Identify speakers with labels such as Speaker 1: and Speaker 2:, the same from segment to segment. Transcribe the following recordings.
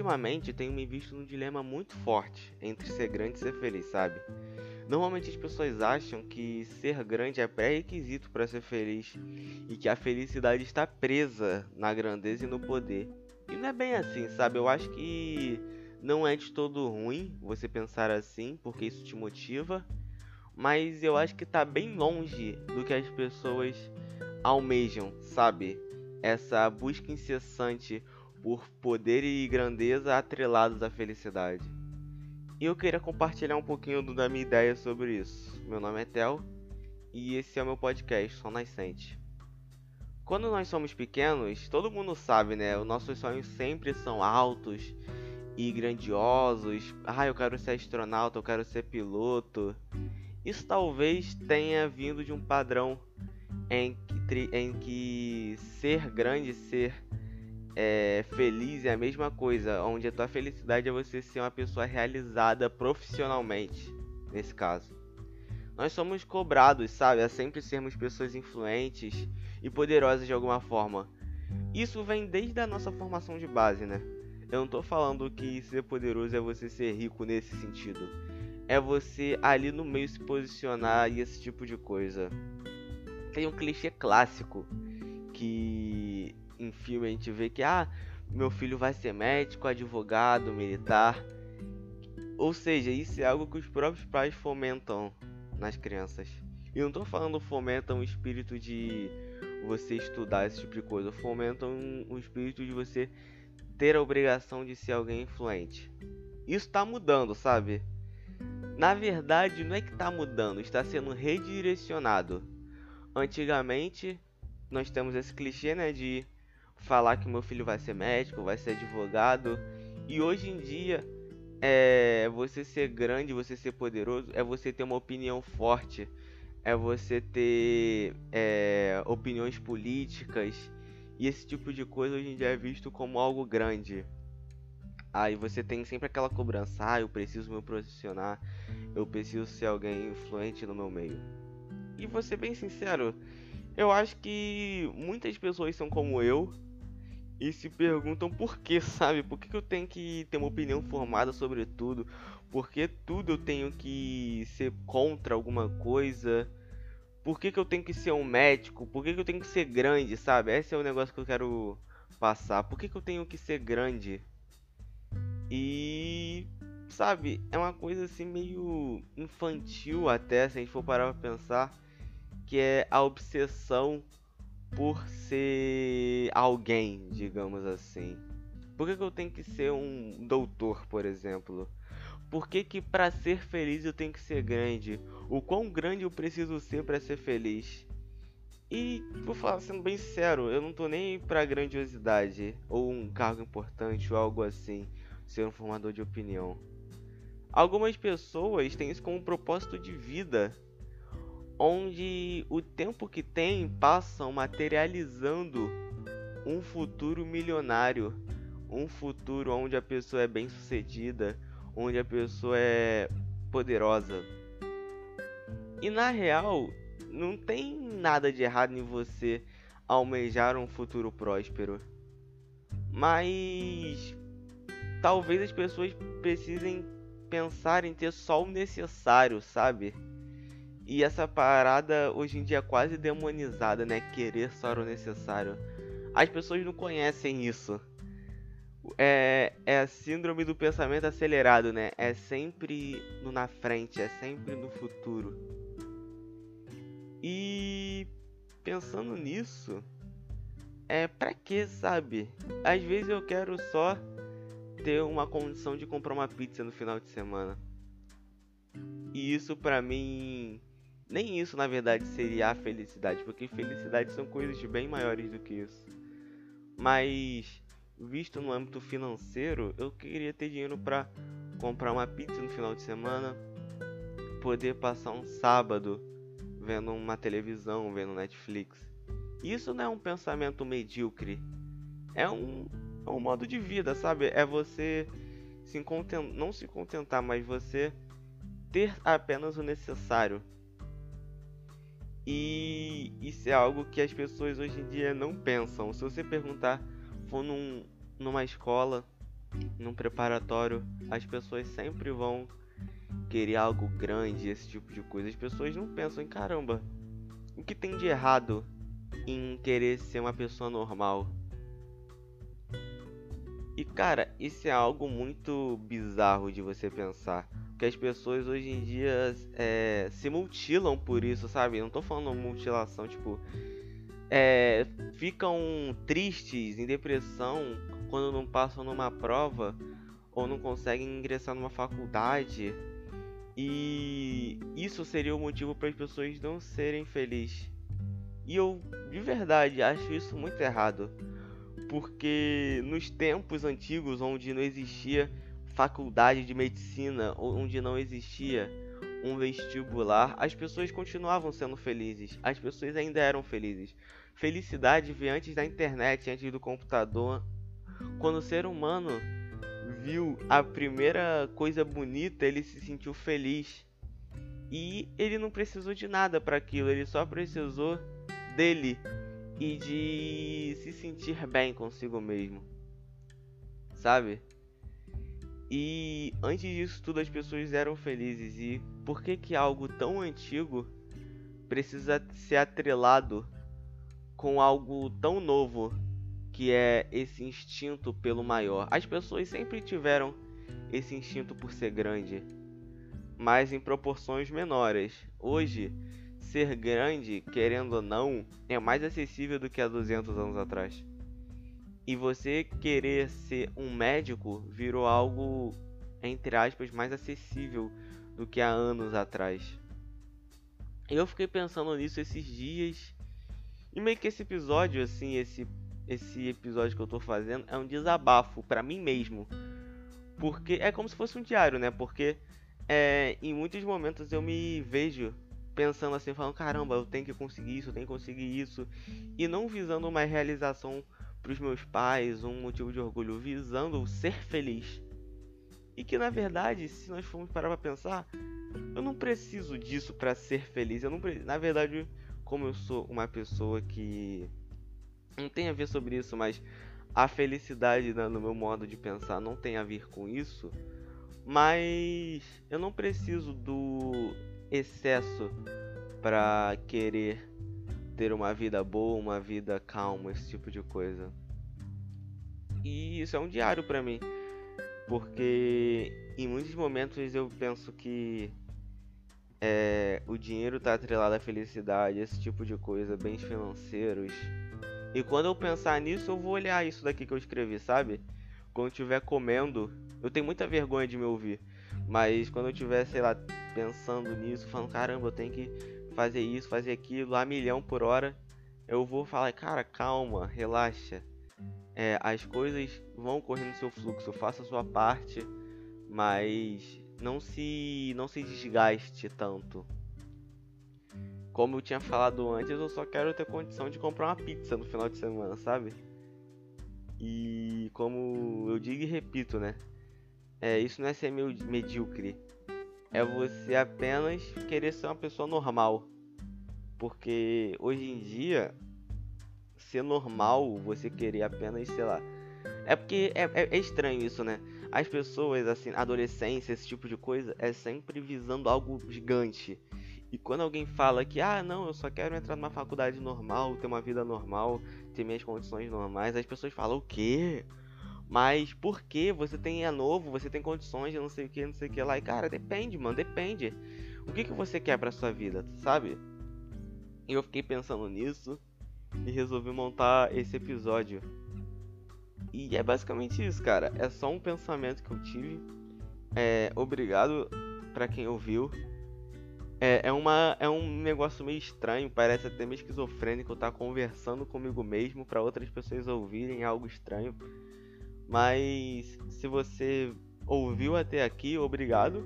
Speaker 1: ultimamente tenho me visto num dilema muito forte entre ser grande e ser feliz, sabe? Normalmente as pessoas acham que ser grande é pré-requisito para ser feliz e que a felicidade está presa na grandeza e no poder. E não é bem assim, sabe? Eu acho que não é de todo ruim você pensar assim, porque isso te motiva, mas eu acho que está bem longe do que as pessoas almejam, sabe? Essa busca incessante por poder e grandeza atrelados à felicidade. E eu queria compartilhar um pouquinho da minha ideia sobre isso. Meu nome é Tel e esse é o meu podcast, Só Nascente. Quando nós somos pequenos, todo mundo sabe, né? Os nossos sonhos sempre são altos e grandiosos. Ah, eu quero ser astronauta, eu quero ser piloto. Isso talvez tenha vindo de um padrão em que, em que ser grande, ser é, feliz é a mesma coisa, onde a tua felicidade é você ser uma pessoa realizada profissionalmente, nesse caso. Nós somos cobrados, sabe, a sempre sermos pessoas influentes e poderosas de alguma forma. Isso vem desde a nossa formação de base, né? Eu não tô falando que ser poderoso é você ser rico nesse sentido. É você ali no meio se posicionar e esse tipo de coisa. Tem um clichê clássico que em filme a gente vê que ah, meu filho vai ser médico, advogado, militar. Ou seja, isso é algo que os próprios pais fomentam nas crianças. E não estou falando fomentam o espírito de você estudar esse tipo de coisa, fomentam o espírito de você ter a obrigação de ser alguém influente. Isso está mudando, sabe? Na verdade, não é que está mudando, está sendo redirecionado. Antigamente, nós temos esse clichê, né, de falar que meu filho vai ser médico, vai ser advogado. E hoje em dia, é você ser grande, você ser poderoso, é você ter uma opinião forte, é você ter é, opiniões políticas. E esse tipo de coisa hoje em dia é visto como algo grande. Aí você tem sempre aquela cobrança, ah, eu preciso me posicionar, eu preciso ser alguém influente no meu meio. E vou ser bem sincero, eu acho que muitas pessoas são como eu, e se perguntam por que, sabe? Por que, eu tenho que ter uma opinião formada sobre tudo? Por que tudo eu tenho que ser contra alguma coisa? Por que, que eu tenho que ser um médico? Por que, que eu tenho que ser grande, sabe? Esse é o negócio que eu quero passar. Por que, que eu tenho que ser grande? E. Sabe? É uma coisa assim meio infantil até, se a gente for parar pra pensar. Que é a obsessão por ser alguém, digamos assim? Por que, que eu tenho que ser um doutor, por exemplo? Por que, que para ser feliz eu tenho que ser grande? O quão grande eu preciso ser para ser feliz? E vou falar sendo bem sincero, eu não tô nem pra grandiosidade ou um cargo importante ou algo assim, ser um formador de opinião. Algumas pessoas têm isso como propósito de vida onde o tempo que tem passam materializando um futuro milionário, um futuro onde a pessoa é bem sucedida, onde a pessoa é poderosa. E na real, não tem nada de errado em você almejar um futuro próspero. Mas talvez as pessoas precisem pensar em ter só o necessário, sabe? E essa parada hoje em dia é quase demonizada, né? Querer só o necessário. As pessoas não conhecem isso. É, é a síndrome do pensamento acelerado, né? É sempre no na frente, é sempre no futuro. E pensando nisso, é pra que, sabe? Às vezes eu quero só ter uma condição de comprar uma pizza no final de semana. E isso pra mim nem isso, na verdade, seria a felicidade, porque felicidade são coisas bem maiores do que isso. Mas, visto no âmbito financeiro, eu queria ter dinheiro para comprar uma pizza no final de semana, poder passar um sábado vendo uma televisão, vendo Netflix. Isso não é um pensamento medíocre, é um, é um modo de vida, sabe? É você se content... não se contentar, mas você ter apenas o necessário e isso é algo que as pessoas hoje em dia não pensam. Se você perguntar, for num, numa escola, num preparatório, as pessoas sempre vão querer algo grande, esse tipo de coisa. As pessoas não pensam em caramba, o que tem de errado em querer ser uma pessoa normal? E cara, isso é algo muito bizarro de você pensar. Que as pessoas hoje em dia é, se mutilam por isso, sabe? Não tô falando mutilação, tipo. É, ficam tristes, em depressão, quando não passam numa prova ou não conseguem ingressar numa faculdade. E isso seria o motivo para as pessoas não serem felizes. E eu, de verdade, acho isso muito errado porque nos tempos antigos, onde não existia faculdade de medicina, onde não existia um vestibular, as pessoas continuavam sendo felizes. As pessoas ainda eram felizes. Felicidade veio antes da internet, antes do computador. Quando o ser humano viu a primeira coisa bonita, ele se sentiu feliz. E ele não precisou de nada para aquilo, ele só precisou dele e de se sentir bem consigo mesmo, sabe? E antes disso tudo as pessoas eram felizes e por que que algo tão antigo precisa ser atrelado com algo tão novo que é esse instinto pelo maior? As pessoas sempre tiveram esse instinto por ser grande, mas em proporções menores. Hoje ser grande, querendo ou não, é mais acessível do que há 200 anos atrás. E você querer ser um médico virou algo, entre aspas, mais acessível do que há anos atrás. Eu fiquei pensando nisso esses dias. E meio que esse episódio, assim, esse, esse episódio que eu tô fazendo é um desabafo para mim mesmo. Porque é como se fosse um diário, né? Porque é, em muitos momentos eu me vejo pensando assim, falando, caramba, eu tenho que conseguir isso, eu tenho que conseguir isso, e não visando uma realização para os meus pais, um motivo de orgulho, visando ser feliz. E que na verdade, se nós formos parar para pensar, eu não preciso disso para ser feliz. Eu não pre... na verdade, como eu sou uma pessoa que não tem a ver sobre isso, mas a felicidade no meu modo de pensar não tem a ver com isso. Mas eu não preciso do excesso para querer ter uma vida boa, uma vida calma, esse tipo de coisa. E isso é um diário para mim, porque em muitos momentos eu penso que é, o dinheiro está atrelado à felicidade, esse tipo de coisa, bens financeiros. E quando eu pensar nisso, eu vou olhar isso daqui que eu escrevi, sabe? Quando estiver comendo, eu tenho muita vergonha de me ouvir, mas quando eu estiver, sei lá, pensando nisso, falando, caramba, eu tenho que fazer isso, fazer aquilo, a milhão por hora, eu vou falar, cara, calma, relaxa. É, as coisas vão correr no seu fluxo, faça a sua parte, mas não se não se desgaste tanto. Como eu tinha falado antes, eu só quero ter condição de comprar uma pizza no final de semana, sabe? E como eu digo e repito, né? É, isso não é ser medíocre é você apenas querer ser uma pessoa normal. Porque hoje em dia, ser normal, você querer apenas, sei lá. É porque é, é, é estranho isso, né? As pessoas, assim, adolescência, esse tipo de coisa, é sempre visando algo gigante. E quando alguém fala que, ah, não, eu só quero entrar numa faculdade normal, ter uma vida normal, ter minhas condições normais, as pessoas falam, o quê? Mas porque você tem é novo, você tem condições não sei o que, não sei o que lá. E cara, depende, mano, depende. O que, que você quer pra sua vida, sabe? E eu fiquei pensando nisso e resolvi montar esse episódio. E é basicamente isso, cara. É só um pensamento que eu tive. É, obrigado para quem ouviu. É, é, uma, é um negócio meio estranho, parece até meio esquizofrênico. Estar conversando comigo mesmo para outras pessoas ouvirem algo estranho. Mas se você ouviu até aqui, obrigado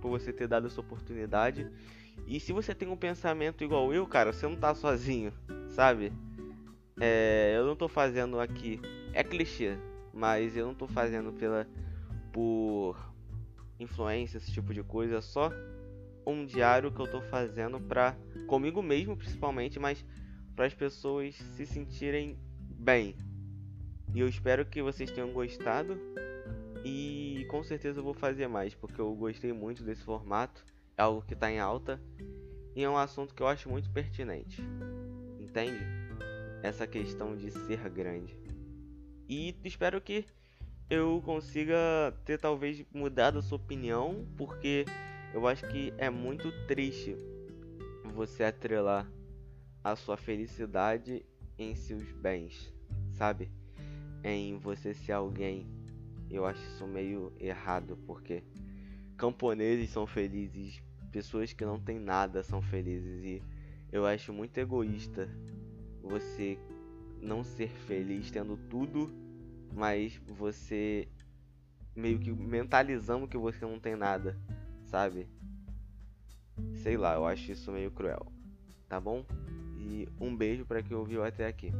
Speaker 1: por você ter dado essa oportunidade. E se você tem um pensamento igual eu, cara, você não tá sozinho, sabe? É, eu não tô fazendo aqui. É clichê, mas eu não tô fazendo pela. por influência, esse tipo de coisa. É só um diário que eu tô fazendo pra. comigo mesmo, principalmente, mas para as pessoas se sentirem bem, e eu espero que vocês tenham gostado. E com certeza eu vou fazer mais, porque eu gostei muito desse formato, é algo que está em alta e é um assunto que eu acho muito pertinente. Entende? Essa questão de ser grande. E espero que eu consiga ter talvez mudado a sua opinião, porque eu acho que é muito triste você atrelar a sua felicidade em seus bens, sabe? Em você ser alguém. Eu acho isso meio errado, porque camponeses são felizes, pessoas que não têm nada são felizes e eu acho muito egoísta você não ser feliz tendo tudo mas você meio que mentalizando que você não tem nada, sabe? Sei lá, eu acho isso meio cruel. Tá bom? E um beijo para quem ouviu até aqui.